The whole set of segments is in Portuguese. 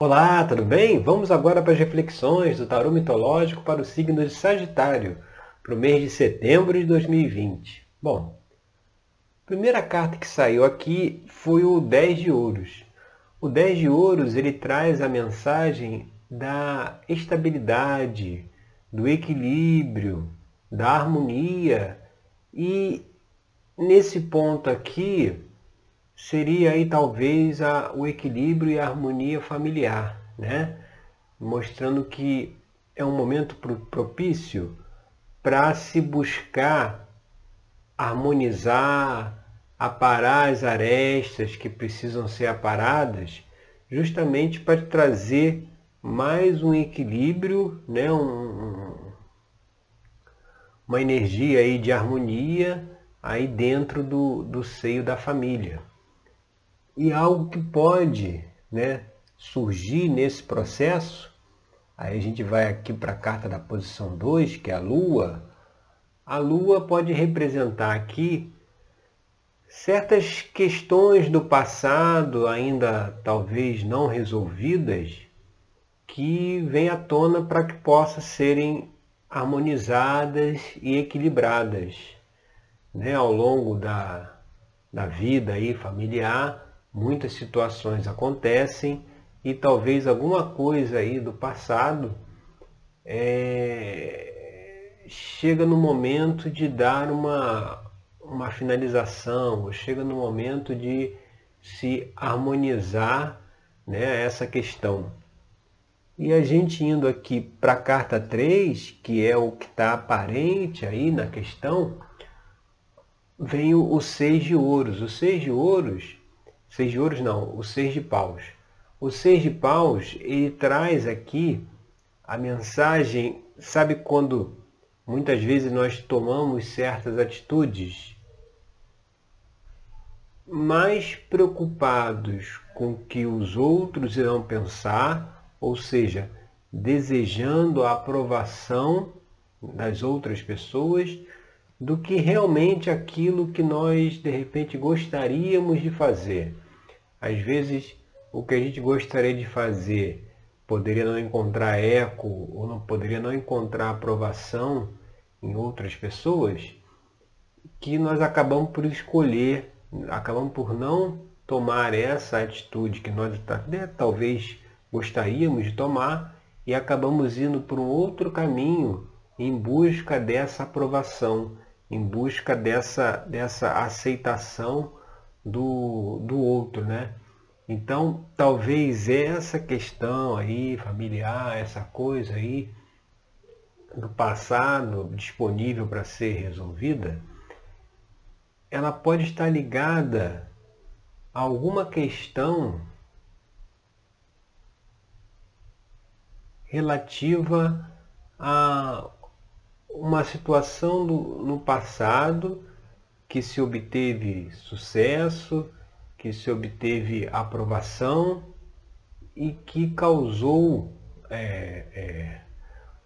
Olá, tudo bem? Vamos agora para as reflexões do tarô mitológico para o signo de Sagitário, para o mês de setembro de 2020. Bom, a primeira carta que saiu aqui foi o 10 de ouros. O 10 de ouros ele traz a mensagem da estabilidade, do equilíbrio, da harmonia e nesse ponto aqui seria aí talvez a, o equilíbrio e a harmonia familiar, né? Mostrando que é um momento propício para se buscar harmonizar, aparar as arestas que precisam ser aparadas, justamente para trazer mais um equilíbrio, né? Um, uma energia aí de harmonia aí dentro do, do seio da família e algo que pode né, surgir nesse processo, aí a gente vai aqui para a carta da posição 2, que é a Lua. A Lua pode representar aqui certas questões do passado ainda talvez não resolvidas que vêm à tona para que possam serem harmonizadas e equilibradas né, ao longo da, da vida aí familiar muitas situações acontecem e talvez alguma coisa aí do passado é, chega no momento de dar uma, uma finalização, chega no momento de se harmonizar né, essa questão. E a gente indo aqui para a carta 3, que é o que está aparente aí na questão, vem o, o seis de ouros. O seis de ouros Seis de ouros não, o seis de paus. O seis de paus, ele traz aqui a mensagem, sabe quando muitas vezes nós tomamos certas atitudes mais preocupados com o que os outros irão pensar, ou seja, desejando a aprovação das outras pessoas, do que realmente aquilo que nós de repente gostaríamos de fazer. Às vezes, o que a gente gostaria de fazer poderia não encontrar eco ou não poderia não encontrar aprovação em outras pessoas, que nós acabamos por escolher, acabamos por não tomar essa atitude que nós né, talvez gostaríamos de tomar e acabamos indo por um outro caminho em busca dessa aprovação, em busca dessa, dessa aceitação do, do outro, né? Então, talvez essa questão aí familiar, essa coisa aí do passado disponível para ser resolvida, ela pode estar ligada a alguma questão relativa a uma situação do, no passado que se obteve sucesso, que se obteve aprovação e que causou é, é,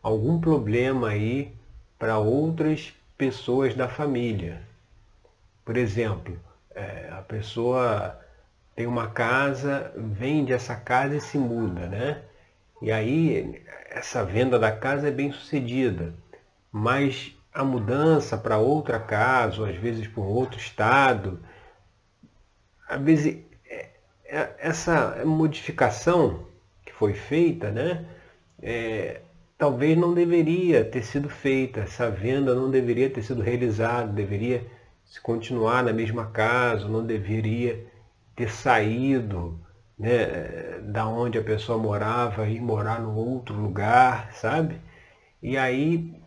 algum problema aí para outras pessoas da família. Por exemplo, é, a pessoa tem uma casa, vende essa casa e se muda, né? E aí essa venda da casa é bem sucedida mas a mudança para outra casa, ou às vezes para um outro estado, às vezes é, é, essa modificação que foi feita, né, é, talvez não deveria ter sido feita, essa venda não deveria ter sido realizada, deveria se continuar na mesma casa, não deveria ter saído né, da onde a pessoa morava e morar no outro lugar, sabe? E aí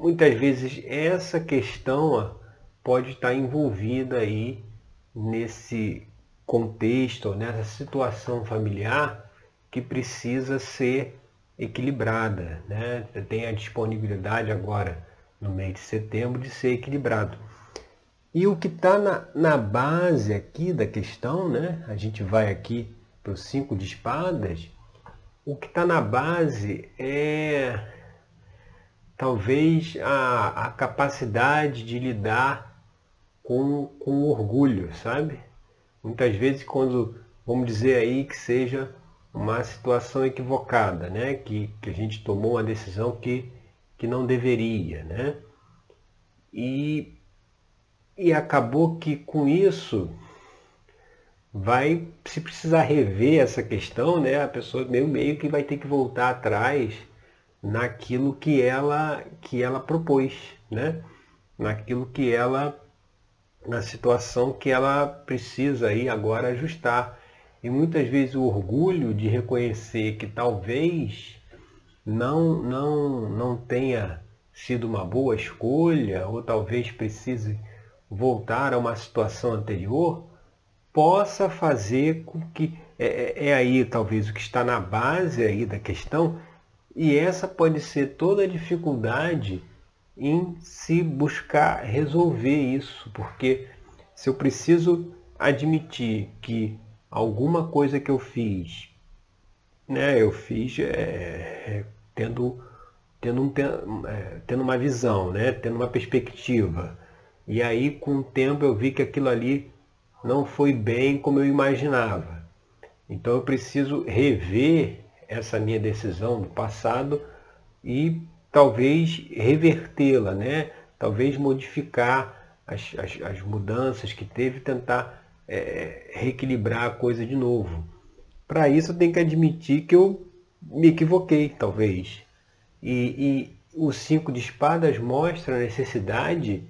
muitas vezes essa questão pode estar envolvida aí nesse contexto, nessa situação familiar que precisa ser equilibrada. Né? Tem a disponibilidade agora, no mês de setembro, de ser equilibrado. E o que está na, na base aqui da questão, né? a gente vai aqui para o cinco de espadas, o que está na base é talvez a, a capacidade de lidar com, com orgulho, sabe? Muitas vezes quando, vamos dizer aí, que seja uma situação equivocada, né? que, que a gente tomou uma decisão que, que não deveria. Né? E, e acabou que com isso vai se precisar rever essa questão, né? A pessoa meio meio que vai ter que voltar atrás naquilo que ela que ela propôs, né? Naquilo que ela na situação que ela precisa aí agora ajustar. E muitas vezes o orgulho de reconhecer que talvez não não não tenha sido uma boa escolha ou talvez precise voltar a uma situação anterior, possa fazer com que é, é, é, aí talvez o que está na base aí da questão e essa pode ser toda a dificuldade em se buscar resolver isso, porque se eu preciso admitir que alguma coisa que eu fiz, né, eu fiz é, é tendo tendo, um, é, tendo uma visão, né, tendo uma perspectiva, e aí com o tempo eu vi que aquilo ali não foi bem como eu imaginava. Então eu preciso rever essa minha decisão do passado e talvez revertê-la, né? talvez modificar as, as, as, mudanças que teve, tentar é, reequilibrar a coisa de novo. Para isso eu tenho que admitir que eu me equivoquei, talvez. E, e o cinco de espadas mostra a necessidade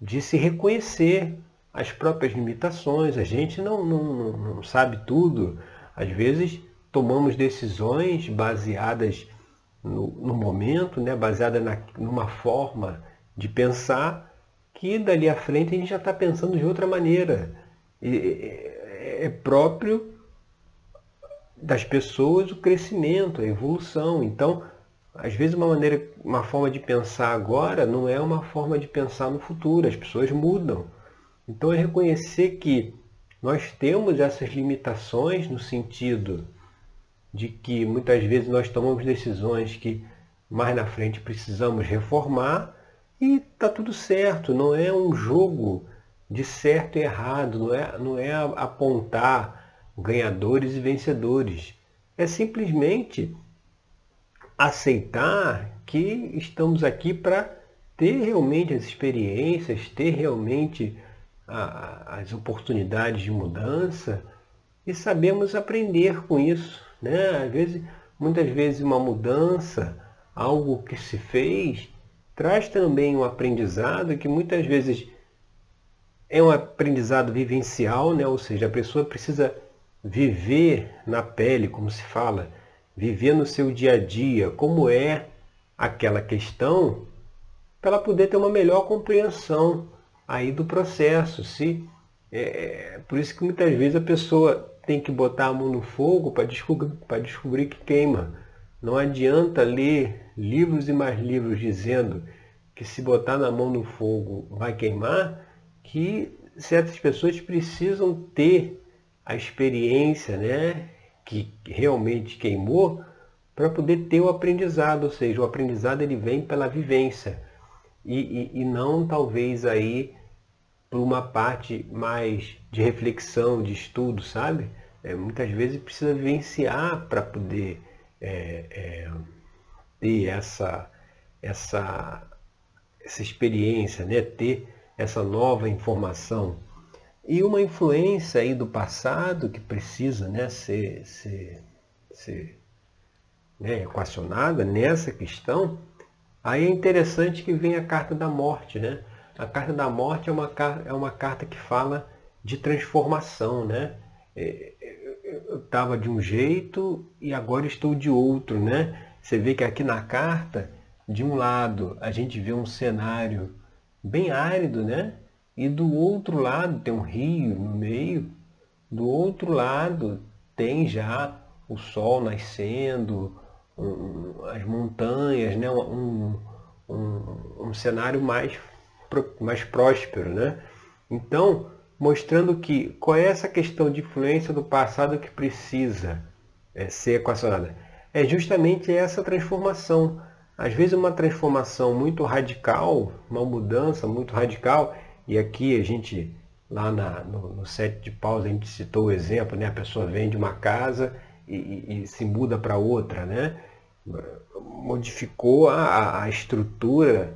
de se reconhecer as próprias limitações. A gente não, não, não sabe tudo. Às vezes tomamos decisões baseadas no, no momento, né? baseadas na, numa forma de pensar que dali à frente a gente já está pensando de outra maneira. E, é, é próprio das pessoas o crescimento, a evolução. Então, às vezes uma maneira, uma forma de pensar agora não é uma forma de pensar no futuro. As pessoas mudam. Então é reconhecer que nós temos essas limitações no sentido de que muitas vezes nós tomamos decisões que mais na frente precisamos reformar e está tudo certo, não é um jogo de certo e errado, não é, não é apontar ganhadores e vencedores. É simplesmente aceitar que estamos aqui para ter realmente as experiências, ter realmente a, as oportunidades de mudança e sabemos aprender com isso. Né? Às vezes, muitas vezes uma mudança, algo que se fez, traz também um aprendizado que muitas vezes é um aprendizado vivencial, né? ou seja, a pessoa precisa viver na pele, como se fala, viver no seu dia a dia, como é aquela questão, para ela poder ter uma melhor compreensão aí do processo. Se, é, é, por isso que muitas vezes a pessoa tem que botar a mão no fogo para descobrir, descobrir que queima. Não adianta ler livros e mais livros dizendo que se botar na mão no fogo vai queimar, que certas pessoas precisam ter a experiência né, que realmente queimou para poder ter o aprendizado, ou seja, o aprendizado ele vem pela vivência e, e, e não talvez aí por uma parte mais de reflexão, de estudo, sabe? É, muitas vezes precisa vivenciar para poder é, é, ter essa, essa, essa experiência, né? ter essa nova informação. E uma influência aí do passado que precisa né, ser, ser, ser né, equacionada nessa questão, aí é interessante que vem a carta da morte, né? A carta da morte é uma, é uma carta que fala de transformação, né? É, eu estava de um jeito e agora estou de outro, né? Você vê que aqui na carta, de um lado, a gente vê um cenário bem árido, né? E do outro lado tem um rio no meio. Do outro lado tem já o sol nascendo, um, as montanhas, né? Um, um, um cenário mais mais próspero, né? Então, mostrando que qual é essa questão de influência do passado que precisa é, ser equacionada? É justamente essa transformação. Às vezes uma transformação muito radical, uma mudança muito radical, e aqui a gente, lá na, no, no set de pausa, a gente citou o exemplo, né? a pessoa vende uma casa e, e se muda para outra, né? Modificou a, a estrutura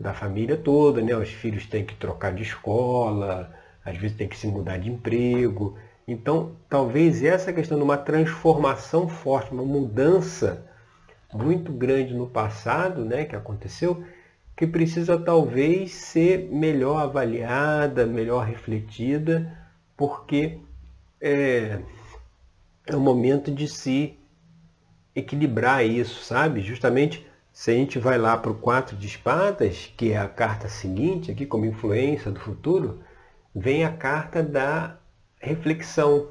da família toda, né? Os filhos têm que trocar de escola, às vezes tem que se mudar de emprego. Então, talvez essa questão de uma transformação forte, uma mudança muito grande no passado, né, que aconteceu, que precisa talvez ser melhor avaliada, melhor refletida, porque é, é o momento de se equilibrar isso, sabe? Justamente se a gente vai lá para o 4 de espadas, que é a carta seguinte, aqui como influência do futuro, vem a carta da reflexão.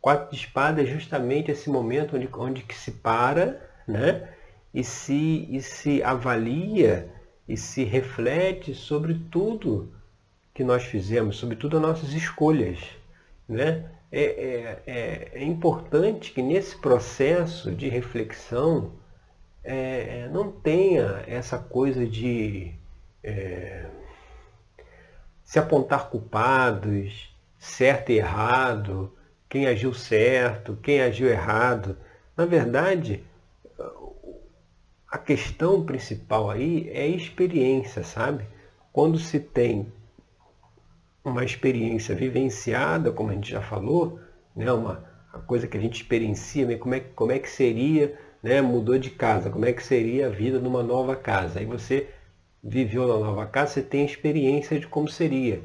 Quatro de espadas é justamente esse momento onde, onde que se para né? e, se, e se avalia e se reflete sobre tudo que nós fizemos, sobre tudo as nossas escolhas. Né? É, é, é, é importante que nesse processo de reflexão é, é, não tenha essa coisa de é, se apontar culpados, certo e errado, quem agiu certo, quem agiu errado. Na verdade, a questão principal aí é experiência, sabe? Quando se tem uma experiência vivenciada, como a gente já falou, né, uma a coisa que a gente experiencia, né, como é, como é que seria né, mudou de casa, como é que seria a vida numa nova casa. Aí você viveu na nova casa, você tem experiência de como seria.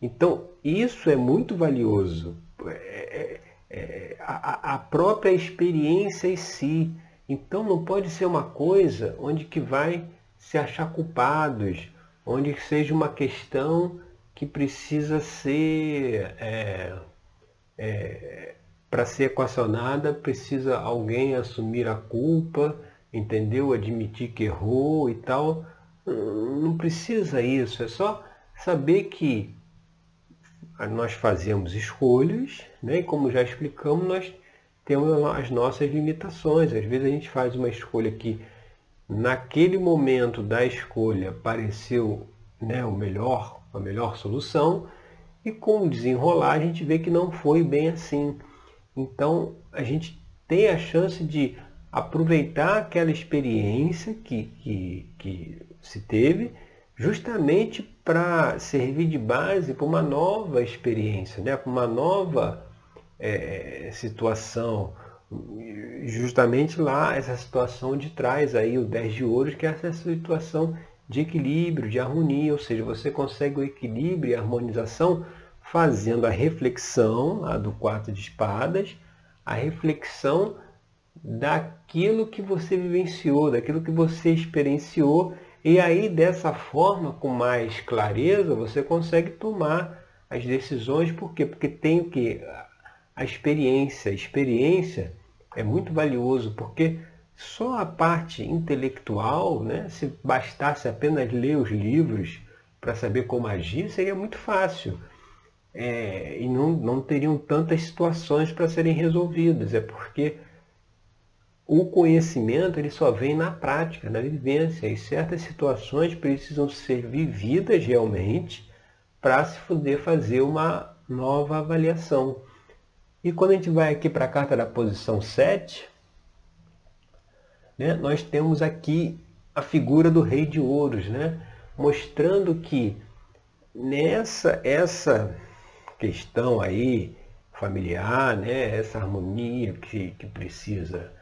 Então, isso é muito valioso. É, é, é, a, a, própria experiência em si. Então, não pode ser uma coisa onde que vai se achar culpados, onde seja uma questão que precisa ser é, é para ser equacionada, precisa alguém assumir a culpa, entendeu? Admitir que errou e tal. Não precisa isso, é só saber que nós fazemos escolhas, né? e como já explicamos, nós temos as nossas limitações. Às vezes a gente faz uma escolha que naquele momento da escolha pareceu né, o melhor, a melhor solução, e com o desenrolar a gente vê que não foi bem assim. Então, a gente tem a chance de aproveitar aquela experiência que, que, que se teve, justamente para servir de base para uma nova experiência, né? para uma nova é, situação. Justamente lá, essa situação de trás aí o 10 de ouros, que é essa situação de equilíbrio, de harmonia, ou seja, você consegue o equilíbrio e a harmonização fazendo a reflexão, a do quatro de espadas, a reflexão daquilo que você vivenciou, daquilo que você experienciou, e aí dessa forma, com mais clareza, você consegue tomar as decisões, por quê? Porque tem o que? A experiência. A experiência é muito valioso, porque só a parte intelectual, né, se bastasse apenas ler os livros para saber como agir, seria muito fácil é, e não, não teriam tantas situações para serem resolvidas. É porque o conhecimento ele só vem na prática, na vivência, e certas situações precisam ser vividas realmente para se poder fazer uma nova avaliação. E quando a gente vai aqui para a carta da posição 7, né, nós temos aqui a figura do rei de ouros, né, mostrando que nessa essa questão aí familiar, né, essa harmonia que, que precisa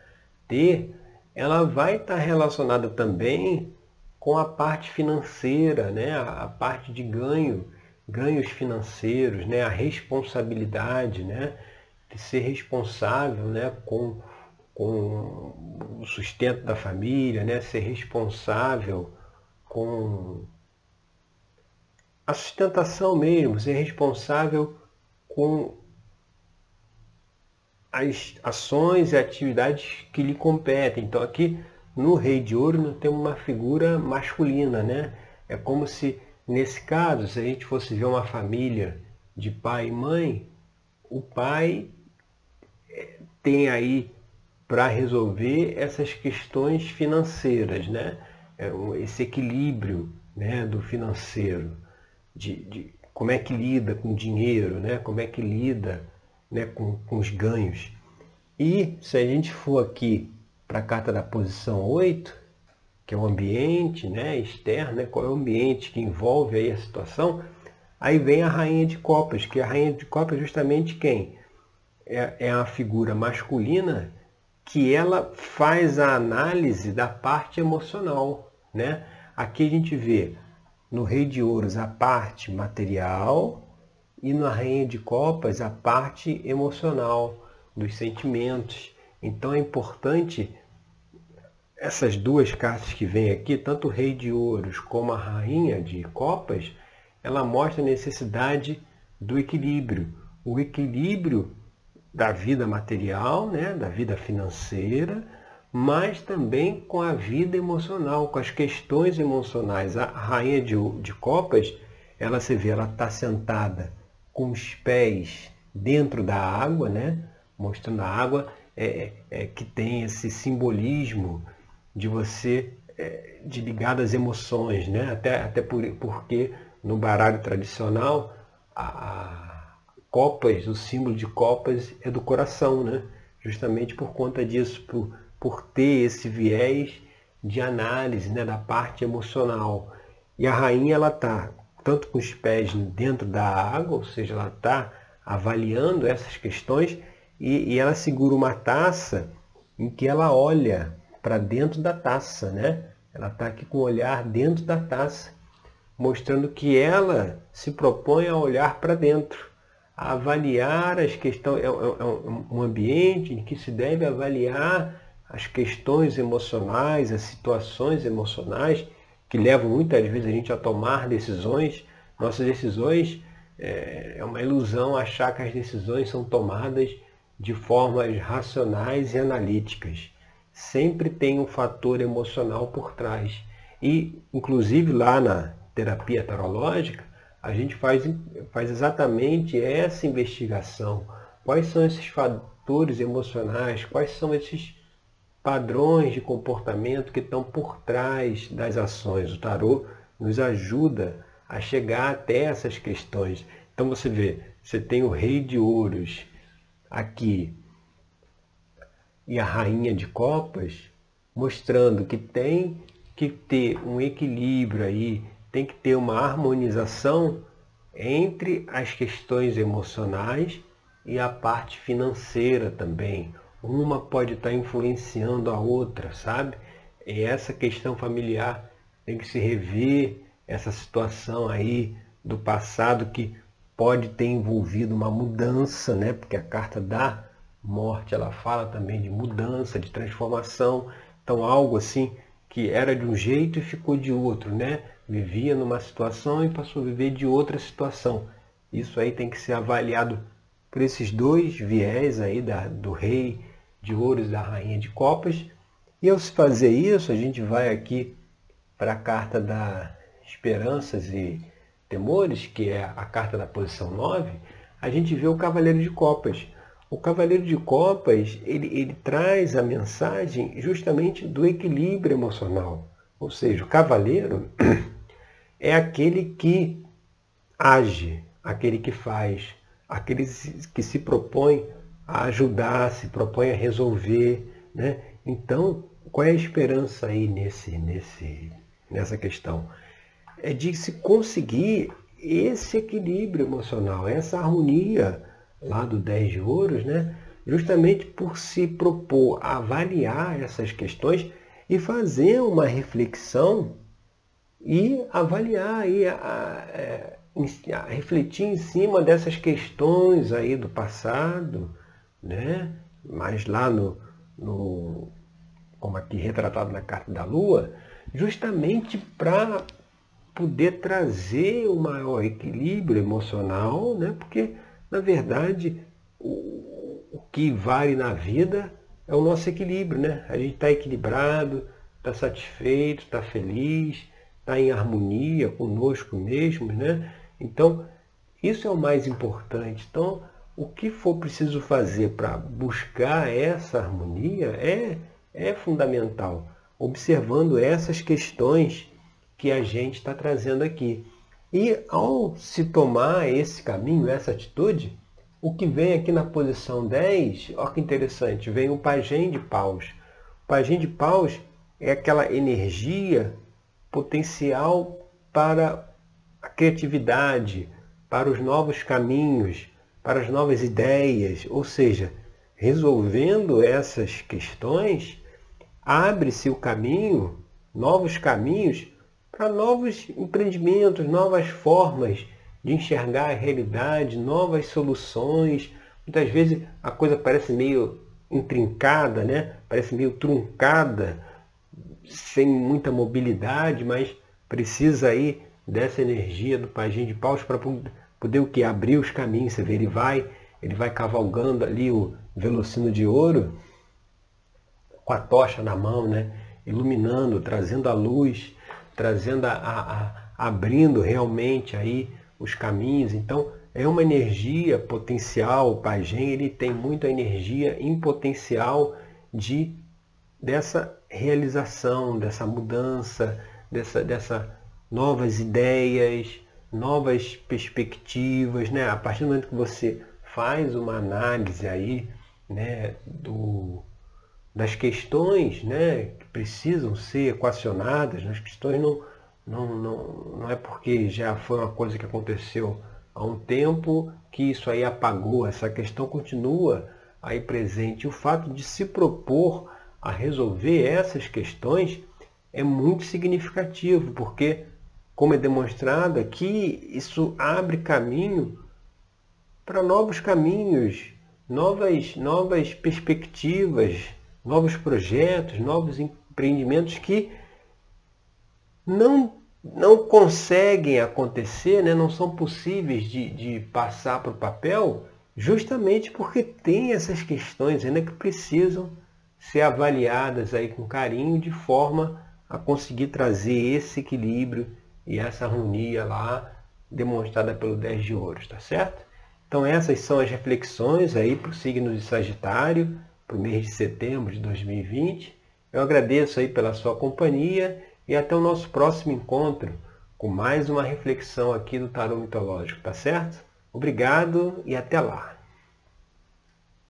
ter, ela vai estar relacionada também com a parte financeira, né, a, a parte de ganho, ganhos financeiros, né, a responsabilidade, né, de ser responsável, né, com, com o sustento da família, né, ser responsável com a sustentação mesmo, ser responsável com as ações e atividades que lhe competem. Então aqui no Rei de Ouro nós temos uma figura masculina, né? É como se, nesse caso, se a gente fosse ver uma família de pai e mãe, o pai é, tem aí para resolver essas questões financeiras, né? É esse equilíbrio né, do financeiro de, de como é que lida com dinheiro, né? como é que lida né, com, com os ganhos. E se a gente for aqui para a carta da posição 8, que é o ambiente né, externo, né, qual é o ambiente que envolve aí a situação, aí vem a rainha de copas, que a rainha de copas é justamente quem? É, é a figura masculina que ela faz a análise da parte emocional. Né? Aqui a gente vê no rei de ouros a parte material e na rainha de copas a parte emocional, dos sentimentos. Então é importante essas duas cartas que vêm aqui, tanto o rei de ouros como a rainha de copas, ela mostra a necessidade do equilíbrio. O equilíbrio da vida material, né, da vida financeira, mas também com a vida emocional, com as questões emocionais. A rainha de, de copas, ela se vê, ela está sentada com os pés dentro da água, né, mostrando a água é, é, que tem esse simbolismo de você é, de ligado às emoções, né? Até, até por, porque no baralho tradicional a, a, copas, o símbolo de copas é do coração, né? Justamente por conta disso, por, por ter esse viés de análise né, da parte emocional. E a rainha ela está tanto com os pés dentro da água, ou seja, ela está avaliando essas questões e, e ela segura uma taça em que ela olha para dentro da taça, né? Ela está aqui com o olhar dentro da taça, mostrando que ela se propõe a olhar para dentro, a avaliar as questões, é, é, é um ambiente em que se deve avaliar as questões emocionais, as situações emocionais que levam muitas vezes a gente a tomar decisões. Nossas decisões é, é uma ilusão achar que as decisões são tomadas de formas racionais e analíticas sempre tem um fator emocional por trás. E, inclusive, lá na terapia tarológica, a gente faz, faz exatamente essa investigação. Quais são esses fatores emocionais? Quais são esses padrões de comportamento que estão por trás das ações? O tarô nos ajuda a chegar até essas questões. Então você vê, você tem o rei de ouros aqui e a rainha de copas, mostrando que tem que ter um equilíbrio aí, tem que ter uma harmonização entre as questões emocionais e a parte financeira também. Uma pode estar influenciando a outra, sabe? E essa questão familiar tem que se rever essa situação aí do passado que pode ter envolvido uma mudança, né? Porque a carta dá morte, ela fala também de mudança, de transformação. Então, algo assim que era de um jeito e ficou de outro, né? Vivia numa situação e passou a viver de outra situação. Isso aí tem que ser avaliado por esses dois viés aí da, do rei de ouros da rainha de copas. E ao se fazer isso, a gente vai aqui para a carta da esperanças e temores, que é a carta da posição 9, a gente vê o cavaleiro de copas. O Cavaleiro de Copas, ele, ele traz a mensagem justamente do equilíbrio emocional. Ou seja, o cavaleiro é aquele que age, aquele que faz, aquele que se propõe a ajudar, se propõe a resolver. Né? Então, qual é a esperança aí nesse, nesse, nessa questão? É de se conseguir esse equilíbrio emocional, essa harmonia lá do 10 de ouros, né? justamente por se propor a avaliar essas questões e fazer uma reflexão e avaliar e a, a, a, refletir em cima dessas questões aí do passado, né? mas lá no, no como aqui retratado na carta da Lua, justamente para poder trazer um maior equilíbrio emocional, né? porque na verdade, o, o que vale na vida é o nosso equilíbrio, né? A gente está equilibrado, está satisfeito, está feliz, está em harmonia conosco mesmo, né? Então, isso é o mais importante. Então, o que for preciso fazer para buscar essa harmonia é, é fundamental, observando essas questões que a gente está trazendo aqui. E ao se tomar esse caminho, essa atitude, O que vem aqui na posição 10, olha que interessante, vem o pajem de paus. O pajem de paus é aquela energia potencial para a criatividade, para os novos caminhos, para as novas ideias, ou seja, resolvendo essas questões, abre-se o caminho, novos caminhos para novos empreendimentos, novas formas de enxergar a realidade, novas soluções. Muitas vezes a coisa parece meio intrincada, né? parece meio truncada, sem muita mobilidade, mas precisa aí dessa energia do pajem de paus para poder o que? Abrir os caminhos. Você vê, ele vai, ele vai cavalgando ali o velocino de ouro com a tocha na mão, né? iluminando, trazendo a luz, trazendo a, a, a abrindo realmente aí os caminhos. Então, é uma energia potencial, o pajem ele tem muita energia em potencial de dessa realização, dessa mudança, dessa, dessa novas ideias, novas perspectivas, né? A partir do momento que você faz uma análise aí, né, do, das questões, né, que precisam ser equacionadas, as questões não, não, não, não é porque já foi uma coisa que aconteceu há um tempo que isso aí apagou, essa questão continua aí presente. O fato de se propor a resolver essas questões é muito significativo, porque, como é demonstrado aqui, isso abre caminho para novos caminhos, novas, novas perspectivas, novos projetos, novos empreendimentos que não, não conseguem acontecer, né? não são possíveis de, de passar para o papel, justamente porque tem essas questões ainda que precisam ser avaliadas aí com carinho de forma a conseguir trazer esse equilíbrio e essa harmonia lá demonstrada pelo 10 de ouros, tá certo? Então essas são as reflexões aí para o signo de Sagitário, para o mês de setembro de 2020. Eu agradeço aí pela sua companhia e até o nosso próximo encontro com mais uma reflexão aqui do Tarô Mitológico, tá certo? Obrigado e até lá!